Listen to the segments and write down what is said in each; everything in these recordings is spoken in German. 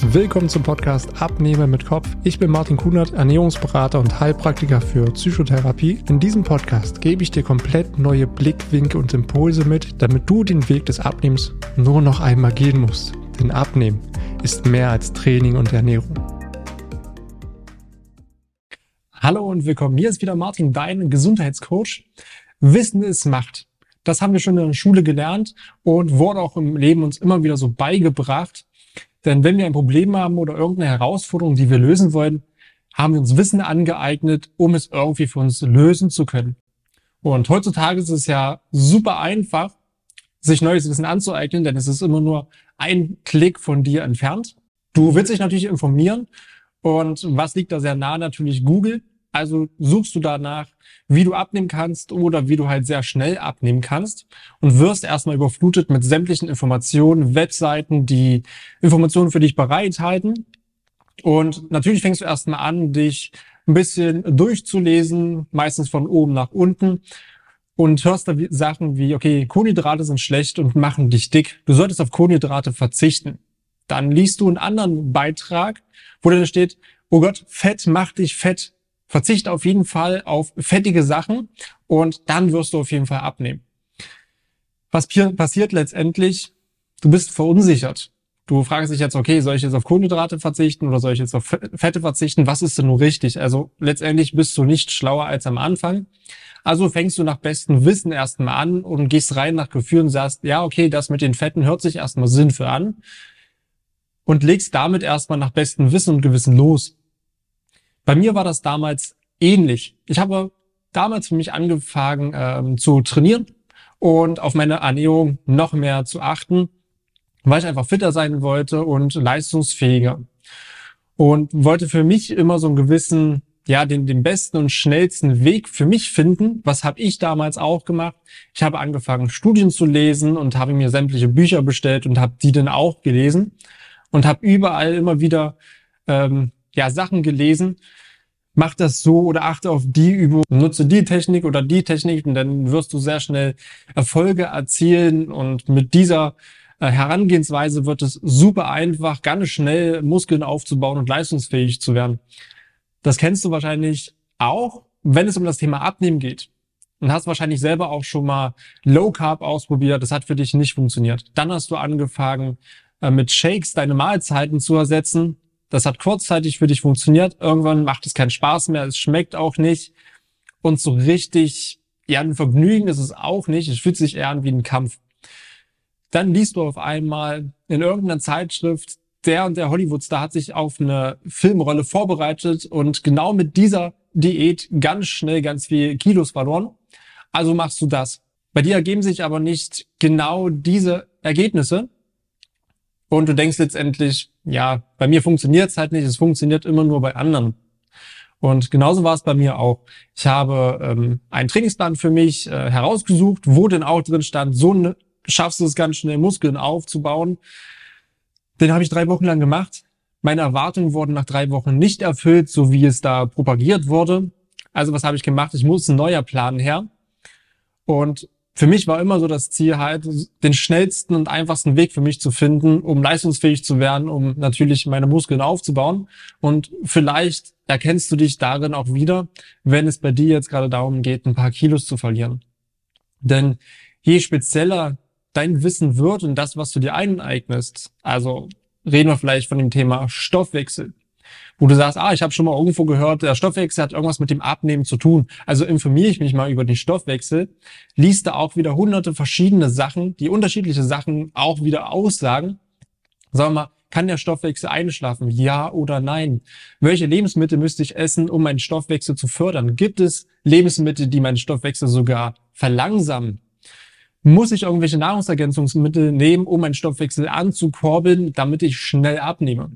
Willkommen zum Podcast Abnehmer mit Kopf. Ich bin Martin Kunert, Ernährungsberater und Heilpraktiker für Psychotherapie. In diesem Podcast gebe ich dir komplett neue Blickwinkel und Impulse mit, damit du den Weg des Abnehmens nur noch einmal gehen musst. Denn Abnehmen ist mehr als Training und Ernährung. Hallo und willkommen. Hier ist wieder Martin, dein Gesundheitscoach. Wissen ist Macht. Das haben wir schon in der Schule gelernt und wurde auch im Leben uns immer wieder so beigebracht. Denn wenn wir ein Problem haben oder irgendeine Herausforderung, die wir lösen wollen, haben wir uns Wissen angeeignet, um es irgendwie für uns lösen zu können. Und heutzutage ist es ja super einfach, sich neues Wissen anzueignen, denn es ist immer nur ein Klick von dir entfernt. Du willst dich natürlich informieren. Und was liegt da sehr nah? Natürlich Google. Also suchst du danach, wie du abnehmen kannst oder wie du halt sehr schnell abnehmen kannst und wirst erstmal überflutet mit sämtlichen Informationen, Webseiten, die Informationen für dich bereithalten. Und natürlich fängst du erstmal an, dich ein bisschen durchzulesen, meistens von oben nach unten und hörst da Sachen wie, okay, Kohlenhydrate sind schlecht und machen dich dick. Du solltest auf Kohlenhydrate verzichten. Dann liest du einen anderen Beitrag, wo dann steht, oh Gott, Fett macht dich fett verzichte auf jeden Fall auf fettige Sachen und dann wirst du auf jeden Fall abnehmen. Was passiert letztendlich? Du bist verunsichert. Du fragst dich jetzt, okay, soll ich jetzt auf Kohlenhydrate verzichten oder soll ich jetzt auf Fette verzichten? Was ist denn nur richtig? Also letztendlich bist du nicht schlauer als am Anfang. Also fängst du nach bestem Wissen erstmal an und gehst rein nach Gefühl und sagst, ja, okay, das mit den Fetten hört sich erstmal sinnvoll an und legst damit erstmal nach bestem Wissen und Gewissen los. Bei mir war das damals ähnlich. Ich habe damals für mich angefangen ähm, zu trainieren und auf meine Ernährung noch mehr zu achten, weil ich einfach fitter sein wollte und leistungsfähiger. Und wollte für mich immer so einen gewissen, ja, den, den besten und schnellsten Weg für mich finden. Was habe ich damals auch gemacht? Ich habe angefangen, Studien zu lesen und habe mir sämtliche Bücher bestellt und habe die dann auch gelesen und habe überall immer wieder ähm, ja, Sachen gelesen, mach das so oder achte auf die Übung, nutze die Technik oder die Technik und dann wirst du sehr schnell Erfolge erzielen und mit dieser äh, Herangehensweise wird es super einfach, ganz schnell Muskeln aufzubauen und leistungsfähig zu werden. Das kennst du wahrscheinlich auch, wenn es um das Thema Abnehmen geht. Und hast wahrscheinlich selber auch schon mal Low Carb ausprobiert. Das hat für dich nicht funktioniert. Dann hast du angefangen, äh, mit Shakes deine Mahlzeiten zu ersetzen das hat kurzzeitig für dich funktioniert. Irgendwann macht es keinen Spaß mehr. Es schmeckt auch nicht. Und so richtig, ja, ein Vergnügen ist es auch nicht. Es fühlt sich eher an wie ein Kampf. Dann liest du auf einmal in irgendeiner Zeitschrift, der und der Hollywoodstar hat sich auf eine Filmrolle vorbereitet und genau mit dieser Diät ganz schnell ganz viel Kilos verloren. Also machst du das. Bei dir ergeben sich aber nicht genau diese Ergebnisse. Und du denkst letztendlich, ja, bei mir funktioniert es halt nicht, es funktioniert immer nur bei anderen. Und genauso war es bei mir auch. Ich habe ähm, einen Trainingsplan für mich äh, herausgesucht, wo denn auch drin stand, so ne, schaffst du es ganz schnell, Muskeln aufzubauen. Den habe ich drei Wochen lang gemacht. Meine Erwartungen wurden nach drei Wochen nicht erfüllt, so wie es da propagiert wurde. Also was habe ich gemacht? Ich muss ein neuer Plan her. Und für mich war immer so das Ziel halt, den schnellsten und einfachsten Weg für mich zu finden, um leistungsfähig zu werden, um natürlich meine Muskeln aufzubauen. Und vielleicht erkennst du dich darin auch wieder, wenn es bei dir jetzt gerade darum geht, ein paar Kilos zu verlieren. Denn je spezieller dein Wissen wird und das, was du dir eineignest, also reden wir vielleicht von dem Thema Stoffwechsel, wo du sagst, ah, ich habe schon mal irgendwo gehört, der Stoffwechsel hat irgendwas mit dem Abnehmen zu tun. Also informiere ich mich mal über den Stoffwechsel, liest da auch wieder hunderte verschiedene Sachen, die unterschiedliche Sachen auch wieder aussagen. Sag mal, kann der Stoffwechsel einschlafen? Ja oder nein? Welche Lebensmittel müsste ich essen, um meinen Stoffwechsel zu fördern? Gibt es Lebensmittel, die meinen Stoffwechsel sogar verlangsamen? Muss ich irgendwelche Nahrungsergänzungsmittel nehmen, um meinen Stoffwechsel anzukurbeln, damit ich schnell abnehme?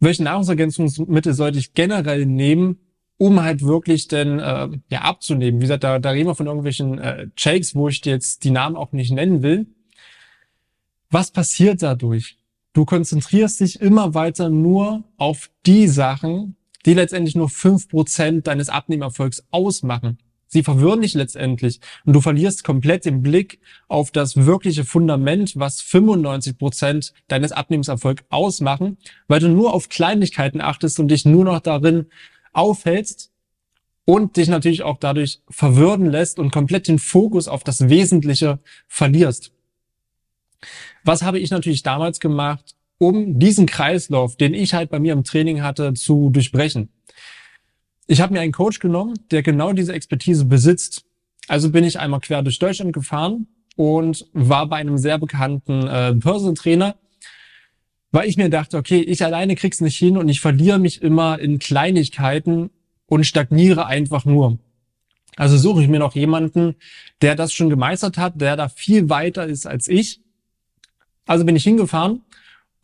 Welche Nahrungsergänzungsmittel sollte ich generell nehmen, um halt wirklich denn äh, ja abzunehmen. Wie gesagt, da, da reden wir von irgendwelchen äh, Shakes, wo ich jetzt die Namen auch nicht nennen will. Was passiert dadurch? Du konzentrierst dich immer weiter nur auf die Sachen, die letztendlich nur fünf Prozent deines Abnehmerfolgs ausmachen. Sie verwirren dich letztendlich und du verlierst komplett den Blick auf das wirkliche Fundament, was 95 Prozent deines Abnehmenserfolgs ausmachen, weil du nur auf Kleinigkeiten achtest und dich nur noch darin aufhältst und dich natürlich auch dadurch verwirren lässt und komplett den Fokus auf das Wesentliche verlierst. Was habe ich natürlich damals gemacht, um diesen Kreislauf, den ich halt bei mir im Training hatte, zu durchbrechen? Ich habe mir einen Coach genommen, der genau diese Expertise besitzt. Also bin ich einmal quer durch Deutschland gefahren und war bei einem sehr bekannten äh, Personal Trainer, weil ich mir dachte, okay, ich alleine krieg's nicht hin und ich verliere mich immer in Kleinigkeiten und stagniere einfach nur. Also suche ich mir noch jemanden, der das schon gemeistert hat, der da viel weiter ist als ich. Also bin ich hingefahren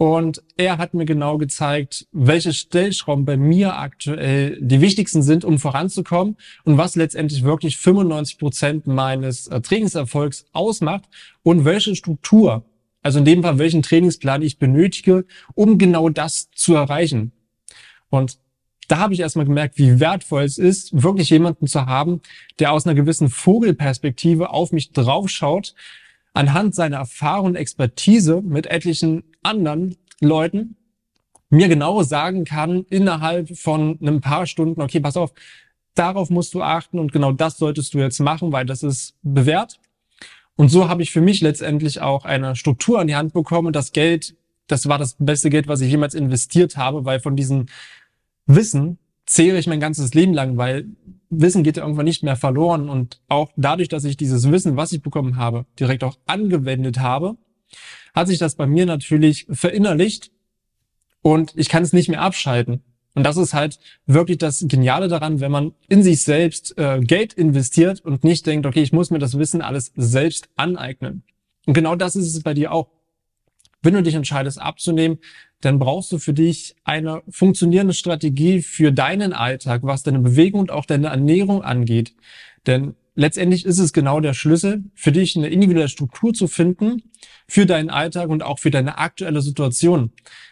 und er hat mir genau gezeigt, welche Stellschrauben bei mir aktuell die wichtigsten sind, um voranzukommen und was letztendlich wirklich 95 Prozent meines äh, Trainingserfolgs ausmacht und welche Struktur, also in dem Fall welchen Trainingsplan ich benötige, um genau das zu erreichen. Und da habe ich erstmal gemerkt, wie wertvoll es ist, wirklich jemanden zu haben, der aus einer gewissen Vogelperspektive auf mich draufschaut anhand seiner Erfahrung und Expertise mit etlichen anderen Leuten mir genau sagen kann, innerhalb von einem paar Stunden, okay, pass auf, darauf musst du achten und genau das solltest du jetzt machen, weil das ist bewährt. Und so habe ich für mich letztendlich auch eine Struktur an die Hand bekommen. Das Geld, das war das beste Geld, was ich jemals investiert habe, weil von diesem Wissen zehre ich mein ganzes Leben lang, weil Wissen geht ja irgendwann nicht mehr verloren. Und auch dadurch, dass ich dieses Wissen, was ich bekommen habe, direkt auch angewendet habe, hat sich das bei mir natürlich verinnerlicht und ich kann es nicht mehr abschalten. Und das ist halt wirklich das Geniale daran, wenn man in sich selbst äh, Geld investiert und nicht denkt, okay, ich muss mir das Wissen alles selbst aneignen. Und genau das ist es bei dir auch. Wenn du dich entscheidest abzunehmen, dann brauchst du für dich eine funktionierende Strategie für deinen Alltag, was deine Bewegung und auch deine Ernährung angeht. Denn letztendlich ist es genau der Schlüssel, für dich eine individuelle Struktur zu finden, für deinen Alltag und auch für deine aktuelle Situation.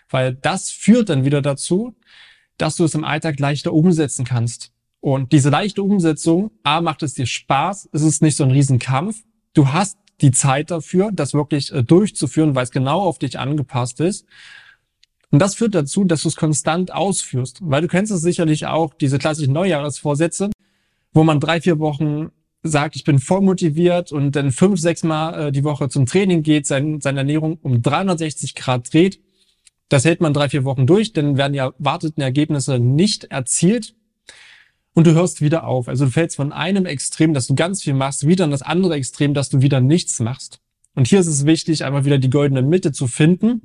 Weil das führt dann wieder dazu, dass du es im Alltag leichter umsetzen kannst. Und diese leichte Umsetzung, A, macht es dir Spaß, es ist nicht so ein Riesenkampf. Du hast die Zeit dafür, das wirklich äh, durchzuführen, weil es genau auf dich angepasst ist. Und das führt dazu, dass du es konstant ausführst. Weil du kennst es sicherlich auch, diese klassischen Neujahresvorsätze, wo man drei, vier Wochen sagt, ich bin voll motiviert und dann fünf, sechs Mal äh, die Woche zum Training geht, sein, seine Ernährung um 360 Grad dreht. Das hält man drei, vier Wochen durch, dann werden die erwarteten Ergebnisse nicht erzielt und du hörst wieder auf. Also du fällst von einem Extrem, dass du ganz viel machst, wieder in das andere Extrem, dass du wieder nichts machst. Und hier ist es wichtig, einmal wieder die goldene Mitte zu finden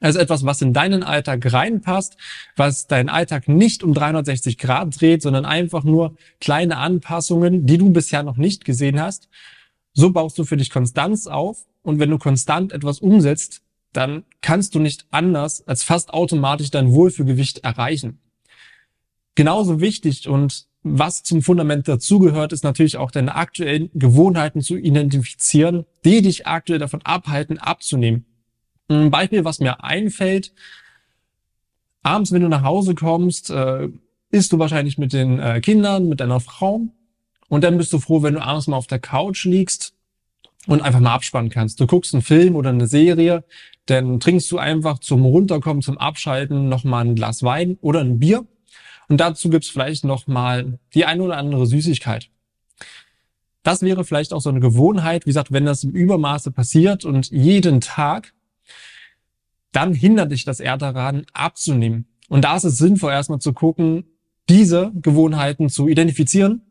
also etwas, was in deinen Alltag reinpasst, was deinen Alltag nicht um 360 Grad dreht, sondern einfach nur kleine Anpassungen, die du bisher noch nicht gesehen hast. So baust du für dich Konstanz auf. Und wenn du konstant etwas umsetzt, dann kannst du nicht anders als fast automatisch dein Wohlfühlgewicht erreichen. Genauso wichtig und was zum Fundament dazugehört, ist natürlich auch deine aktuellen Gewohnheiten zu identifizieren, die dich aktuell davon abhalten, abzunehmen. Ein Beispiel, was mir einfällt, abends, wenn du nach Hause kommst, äh, du wahrscheinlich mit den äh, Kindern, mit deiner Frau und dann bist du froh, wenn du abends mal auf der Couch liegst und einfach mal abspannen kannst. Du guckst einen Film oder eine Serie, dann trinkst du einfach zum Runterkommen, zum Abschalten nochmal ein Glas Wein oder ein Bier und dazu gibt's vielleicht nochmal die eine oder andere Süßigkeit. Das wäre vielleicht auch so eine Gewohnheit, wie gesagt, wenn das im Übermaße passiert und jeden Tag, dann hindert dich das eher daran, abzunehmen. Und da ist es sinnvoll, erstmal zu gucken, diese Gewohnheiten zu identifizieren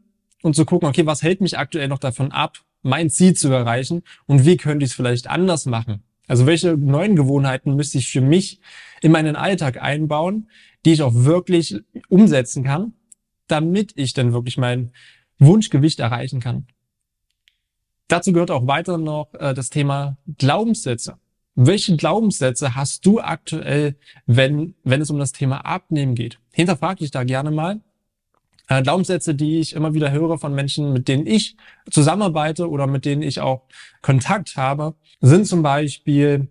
und zu gucken, okay, was hält mich aktuell noch davon ab, mein Ziel zu erreichen und wie könnte ich es vielleicht anders machen? Also welche neuen Gewohnheiten müsste ich für mich in meinen Alltag einbauen, die ich auch wirklich umsetzen kann, damit ich dann wirklich mein Wunschgewicht erreichen kann. Dazu gehört auch weiter noch äh, das Thema Glaubenssätze. Welche Glaubenssätze hast du aktuell, wenn, wenn es um das Thema Abnehmen geht? Hinterfrag dich da gerne mal. Äh, Glaubenssätze, die ich immer wieder höre von Menschen, mit denen ich zusammenarbeite oder mit denen ich auch Kontakt habe, sind zum Beispiel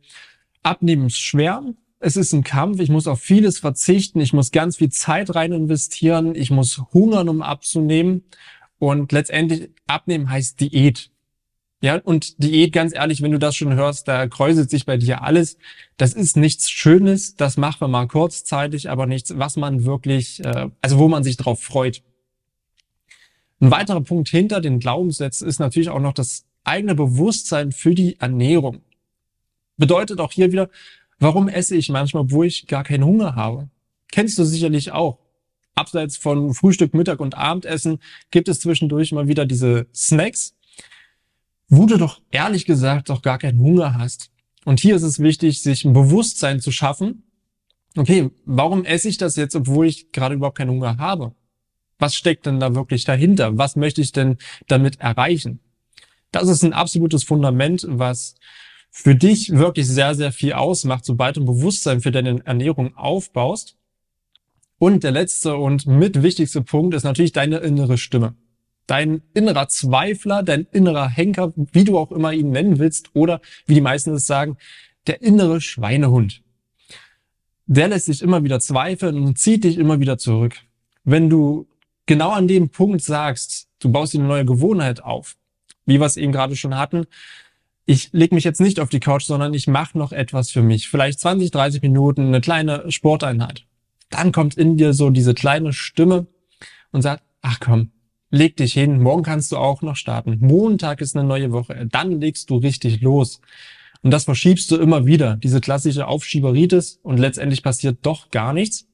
Abnehmen ist schwer. Es ist ein Kampf. Ich muss auf vieles verzichten. Ich muss ganz viel Zeit rein investieren. Ich muss hungern, um abzunehmen. Und letztendlich abnehmen heißt Diät. Ja, und Diät, ganz ehrlich, wenn du das schon hörst, da kräuselt sich bei dir alles. Das ist nichts Schönes, das macht man mal kurzzeitig, aber nichts, was man wirklich, äh, also wo man sich drauf freut. Ein weiterer Punkt hinter den Glaubenssätzen ist natürlich auch noch das eigene Bewusstsein für die Ernährung. Bedeutet auch hier wieder, warum esse ich manchmal, wo ich gar keinen Hunger habe? Kennst du sicherlich auch. Abseits von Frühstück, Mittag und Abendessen gibt es zwischendurch mal wieder diese Snacks, wo du doch ehrlich gesagt doch gar keinen Hunger hast. Und hier ist es wichtig, sich ein Bewusstsein zu schaffen. Okay, warum esse ich das jetzt, obwohl ich gerade überhaupt keinen Hunger habe? Was steckt denn da wirklich dahinter? Was möchte ich denn damit erreichen? Das ist ein absolutes Fundament, was für dich wirklich sehr, sehr viel ausmacht, sobald du ein Bewusstsein für deine Ernährung aufbaust. Und der letzte und mit wichtigste Punkt ist natürlich deine innere Stimme dein innerer Zweifler, dein innerer Henker, wie du auch immer ihn nennen willst, oder wie die meisten es sagen, der innere Schweinehund. Der lässt dich immer wieder zweifeln und zieht dich immer wieder zurück. Wenn du genau an dem Punkt sagst, du baust dir eine neue Gewohnheit auf, wie wir es eben gerade schon hatten, ich leg mich jetzt nicht auf die Couch, sondern ich mache noch etwas für mich. Vielleicht 20, 30 Minuten, eine kleine Sporteinheit. Dann kommt in dir so diese kleine Stimme und sagt, ach komm, leg dich hin, morgen kannst du auch noch starten. Montag ist eine neue Woche, dann legst du richtig los. Und das verschiebst du immer wieder, diese klassische Aufschieberitis und letztendlich passiert doch gar nichts.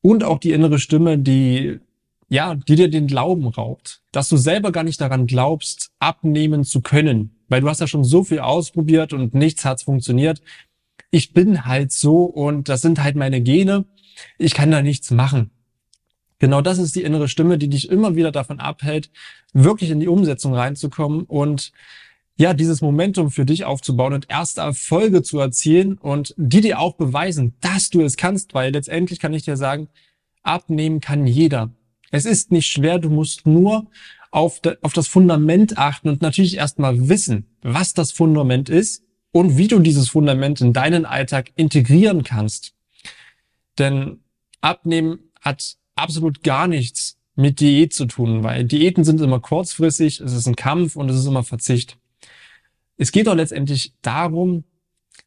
Und auch die innere Stimme, die, ja, die dir den Glauben raubt, dass du selber gar nicht daran glaubst, abnehmen zu können, weil du hast ja schon so viel ausprobiert und nichts hat funktioniert. Ich bin halt so und das sind halt meine Gene. Ich kann da nichts machen. Genau das ist die innere Stimme, die dich immer wieder davon abhält, wirklich in die Umsetzung reinzukommen und ja, dieses Momentum für dich aufzubauen und erste Erfolge zu erzielen und die dir auch beweisen, dass du es kannst, weil letztendlich kann ich dir sagen, abnehmen kann jeder. Es ist nicht schwer, du musst nur auf, das Fundament achten und natürlich erstmal wissen, was das Fundament ist und wie du dieses Fundament in deinen Alltag integrieren kannst. Denn Abnehmen hat absolut gar nichts mit Diät zu tun, weil Diäten sind immer kurzfristig, es ist ein Kampf und es ist immer Verzicht. Es geht doch letztendlich darum,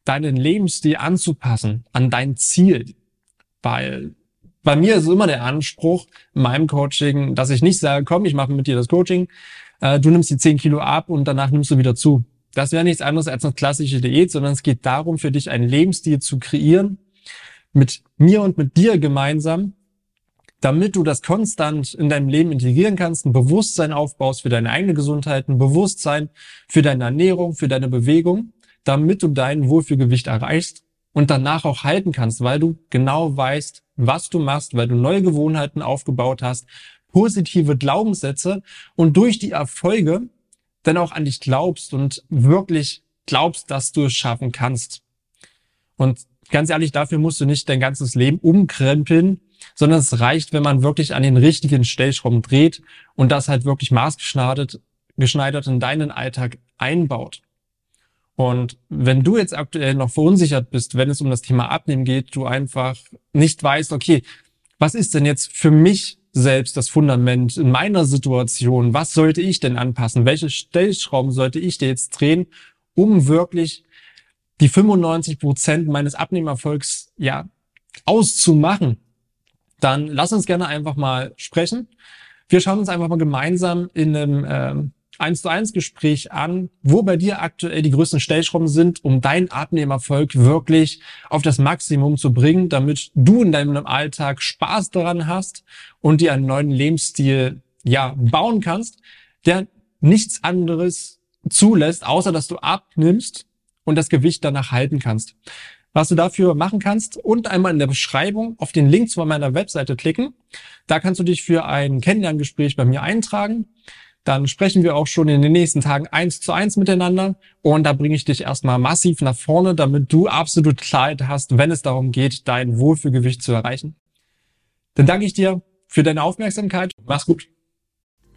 deinen Lebensstil anzupassen an dein Ziel, weil bei mir ist immer der Anspruch in meinem Coaching, dass ich nicht sage, komm, ich mache mit dir das Coaching, äh, du nimmst die 10 Kilo ab und danach nimmst du wieder zu. Das wäre nichts anderes als eine klassische Diät, sondern es geht darum, für dich einen Lebensstil zu kreieren, mit mir und mit dir gemeinsam, damit du das konstant in deinem Leben integrieren kannst, ein Bewusstsein aufbaust für deine eigene Gesundheit, ein Bewusstsein für deine Ernährung, für deine Bewegung, damit du dein Wohlfühlgewicht erreichst und danach auch halten kannst, weil du genau weißt, was du machst, weil du neue Gewohnheiten aufgebaut hast, positive Glaubenssätze und durch die Erfolge dann auch an dich glaubst und wirklich glaubst, dass du es schaffen kannst. Und ganz ehrlich, dafür musst du nicht dein ganzes Leben umkrempeln, sondern es reicht, wenn man wirklich an den richtigen Stellschrauben dreht und das halt wirklich maßgeschneidert geschneidert in deinen Alltag einbaut. Und wenn du jetzt aktuell noch verunsichert bist, wenn es um das Thema Abnehmen geht, du einfach nicht weißt, okay, was ist denn jetzt für mich selbst das Fundament in meiner Situation? Was sollte ich denn anpassen? Welche Stellschrauben sollte ich dir jetzt drehen, um wirklich die 95 Prozent meines Abnehmerfolgs ja auszumachen? Dann lass uns gerne einfach mal sprechen. Wir schauen uns einfach mal gemeinsam in einem ähm, 1 zu 1 Gespräch an, wo bei dir aktuell die größten Stellschrauben sind, um deinen Abnehmerfolg wirklich auf das Maximum zu bringen, damit du in deinem Alltag Spaß daran hast und dir einen neuen Lebensstil ja bauen kannst, der nichts anderes zulässt, außer dass du abnimmst und das Gewicht danach halten kannst was du dafür machen kannst und einmal in der Beschreibung auf den Link zu meiner Webseite klicken. Da kannst du dich für ein Kennenlerngespräch bei mir eintragen. Dann sprechen wir auch schon in den nächsten Tagen eins zu eins miteinander und da bringe ich dich erstmal massiv nach vorne, damit du absolut Klarheit hast, wenn es darum geht, dein Wohlfühlgewicht zu erreichen. Dann danke ich dir für deine Aufmerksamkeit. Mach's gut.